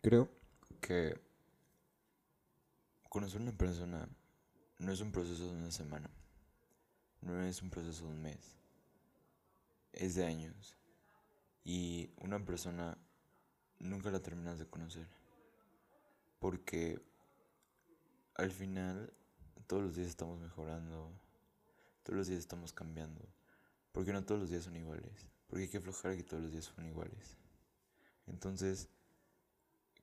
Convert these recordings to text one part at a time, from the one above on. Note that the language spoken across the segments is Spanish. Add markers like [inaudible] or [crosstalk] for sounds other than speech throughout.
Creo que conocer una persona no es un proceso de una semana, no es un proceso de un mes, es de años. Y una persona nunca la terminas de conocer. Porque al final todos los días estamos mejorando, todos los días estamos cambiando. Porque no todos los días son iguales. Porque hay que aflojar que todos los días son iguales. Entonces,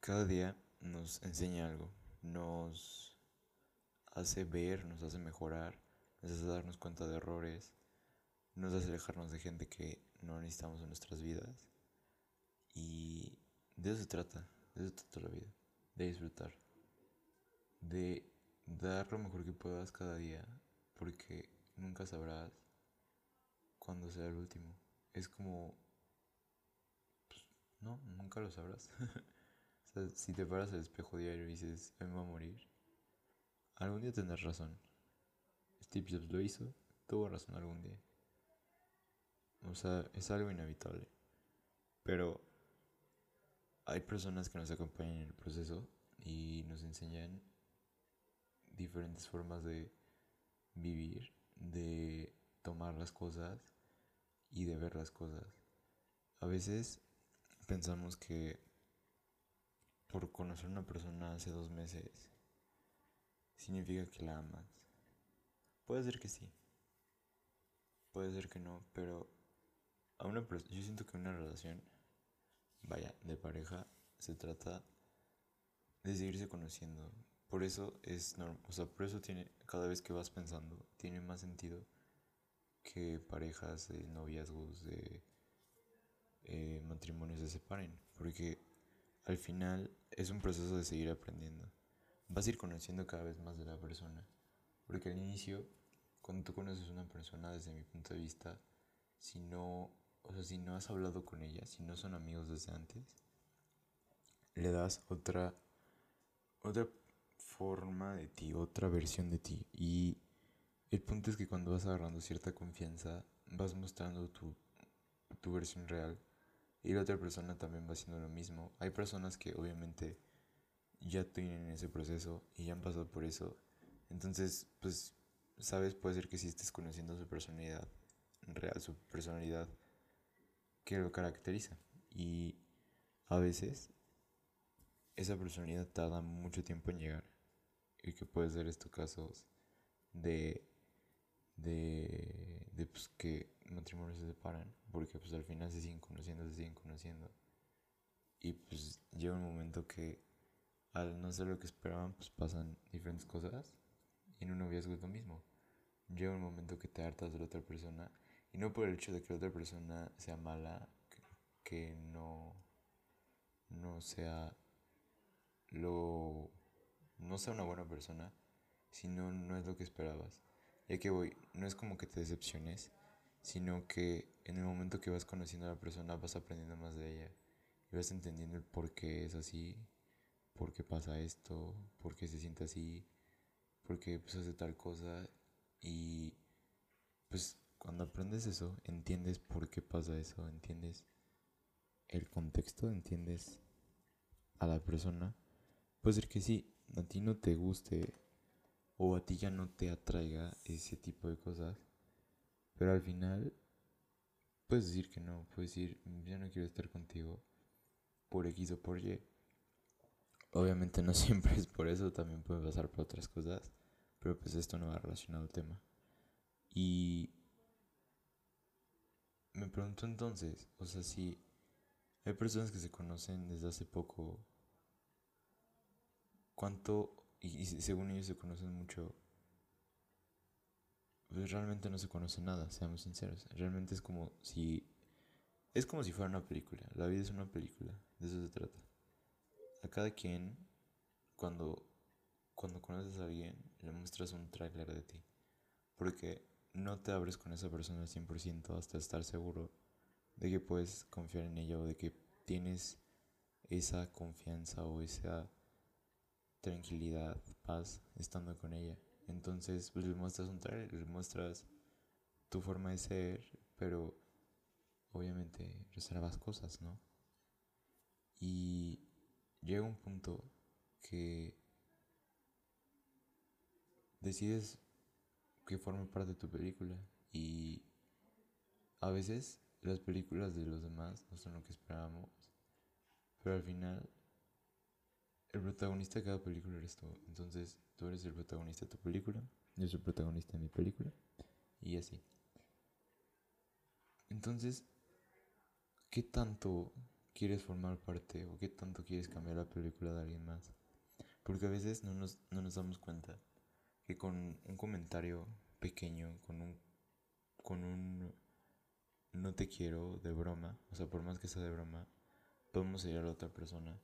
cada día nos enseña algo, nos hace ver, nos hace mejorar, nos hace darnos cuenta de errores, nos hace alejarnos de gente que no necesitamos en nuestras vidas. Y de eso se trata, de eso se trata la vida, de disfrutar, de dar lo mejor que puedas cada día, porque nunca sabrás cuándo será el último. Es como... Pues, no, nunca lo sabrás. [laughs] si te paras al espejo diario y dices, me voy a morir, algún día tendrás razón. Steve Jobs lo hizo, tuvo razón algún día. O sea, es algo inevitable. Pero hay personas que nos acompañan en el proceso y nos enseñan diferentes formas de vivir, de tomar las cosas y de ver las cosas. A veces pensamos que por conocer a una persona hace dos meses significa que la amas. Puede ser que sí, puede ser que no, pero a una yo siento que una relación vaya, de pareja, se trata de seguirse conociendo. Por eso es normal, o sea, por eso tiene, cada vez que vas pensando, tiene más sentido que parejas de noviazgos, de eh, matrimonios se separen. Porque al final es un proceso de seguir aprendiendo. Vas a ir conociendo cada vez más de la persona. Porque al inicio, cuando tú conoces a una persona, desde mi punto de vista, si no o sea, si no has hablado con ella, si no son amigos desde antes, le das otra, otra forma de ti, otra versión de ti. Y el punto es que cuando vas agarrando cierta confianza, vas mostrando tu, tu versión real y la otra persona también va haciendo lo mismo. Hay personas que obviamente ya tienen ese proceso y ya han pasado por eso. Entonces, pues, sabes, puede ser que si estés conociendo su personalidad real, su personalidad que lo caracteriza. Y a veces esa personalidad tarda mucho tiempo en llegar. Y que puede ser estos casos de, de, de pues, que matrimonios se separan. Porque pues al final se siguen conociendo, se siguen conociendo. Y pues llega un momento que al no ser lo que esperaban, pues pasan diferentes cosas. Y en un noviazgo es lo mismo. Llega un momento que te hartas de la otra persona y no por el hecho de que la otra persona sea mala, que no, no sea lo no sea una buena persona, sino no es lo que esperabas. Ya que voy, no es como que te decepciones, sino que en el momento que vas conociendo a la persona vas aprendiendo más de ella y vas entendiendo el por qué es así, por qué pasa esto, por qué se siente así, por qué pues, hace tal cosa y pues cuando aprendes eso, entiendes por qué pasa eso, entiendes el contexto, entiendes a la persona. Puede ser que sí, a ti no te guste o a ti ya no te atraiga ese tipo de cosas, pero al final puedes decir que no, puedes decir, ya no quiero estar contigo por X o por Y. Obviamente no [laughs] siempre es por eso, también puede pasar por otras cosas, pero pues esto no va relacionado al tema. Y me pregunto entonces, o sea, si hay personas que se conocen desde hace poco, ¿cuánto, y, según ellos se conocen mucho, pues realmente no se conoce nada, seamos sinceros. Realmente es como si, es como si fuera una película, la vida es una película, de eso se trata. A cada quien, cuando, cuando conoces a alguien, le muestras un tráiler de ti. Porque no te abres con esa persona al 100% hasta estar seguro de que puedes confiar en ella o de que tienes esa confianza o esa tranquilidad, paz estando con ella. Entonces, pues le muestras un trailer, le muestras tu forma de ser, pero obviamente reservas cosas, ¿no? Y llega un punto que decides que forme parte de tu película y a veces las películas de los demás no son lo que esperábamos, pero al final el protagonista de cada película eres tú. Entonces tú eres el protagonista de tu película, yo soy el protagonista de mi película y así. Entonces, ¿qué tanto quieres formar parte o qué tanto quieres cambiar la película de alguien más? Porque a veces no nos, no nos damos cuenta que con un comentario pequeño, con un, con un no te quiero de broma, o sea, por más que sea de broma, podemos ir a otra persona.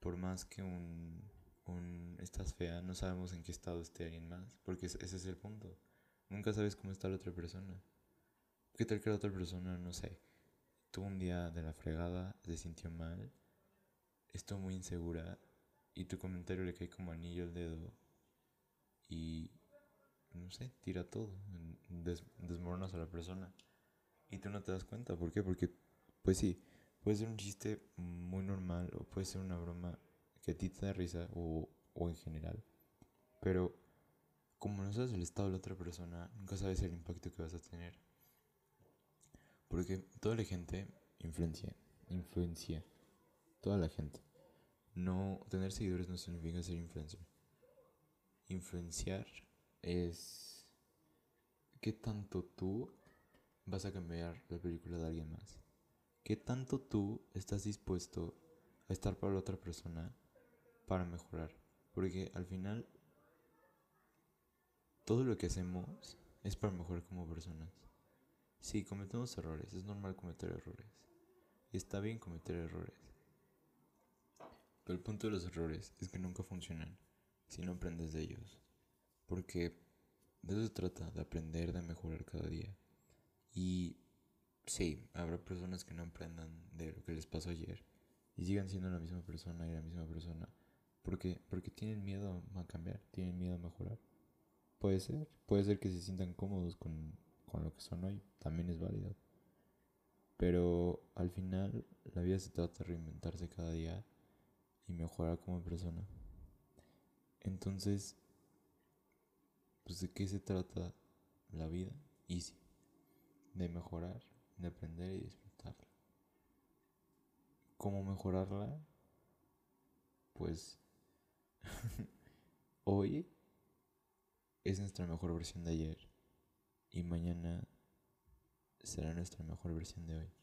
Por más que un, un estás fea, no sabemos en qué estado esté alguien más, porque ese es el punto. Nunca sabes cómo está la otra persona. ¿Qué tal que la otra persona, no sé, tuvo un día de la fregada, se sintió mal, estuvo muy insegura y tu comentario le cae como anillo al dedo y, no sé, tira todo, desmoronas a la persona y tú no te das cuenta. ¿Por qué? Porque, pues sí, puede ser un chiste muy normal o puede ser una broma que a ti te da risa o, o en general, pero como no sabes el estado de la otra persona, nunca sabes el impacto que vas a tener. Porque toda la gente influencia, influencia, toda la gente. No, tener seguidores no significa ser influencer. Influenciar es qué tanto tú vas a cambiar la película de alguien más. Qué tanto tú estás dispuesto a estar para la otra persona para mejorar. Porque al final todo lo que hacemos es para mejorar como personas. Sí, cometemos errores, es normal cometer errores. Está bien cometer errores. Pero el punto de los errores es que nunca funcionan si no aprendes de ellos. Porque de eso se trata, de aprender, de mejorar cada día. Y sí, habrá personas que no aprendan de lo que les pasó ayer y sigan siendo la misma persona y la misma persona. Porque, porque tienen miedo a cambiar, tienen miedo a mejorar. Puede ser, puede ser que se sientan cómodos con, con lo que son hoy, también es válido. Pero al final la vida se trata de reinventarse cada día y mejorar como persona. Entonces, pues de qué se trata la vida? Easy. De mejorar, de aprender y disfrutarla. ¿Cómo mejorarla? Pues [laughs] hoy es nuestra mejor versión de ayer y mañana será nuestra mejor versión de hoy.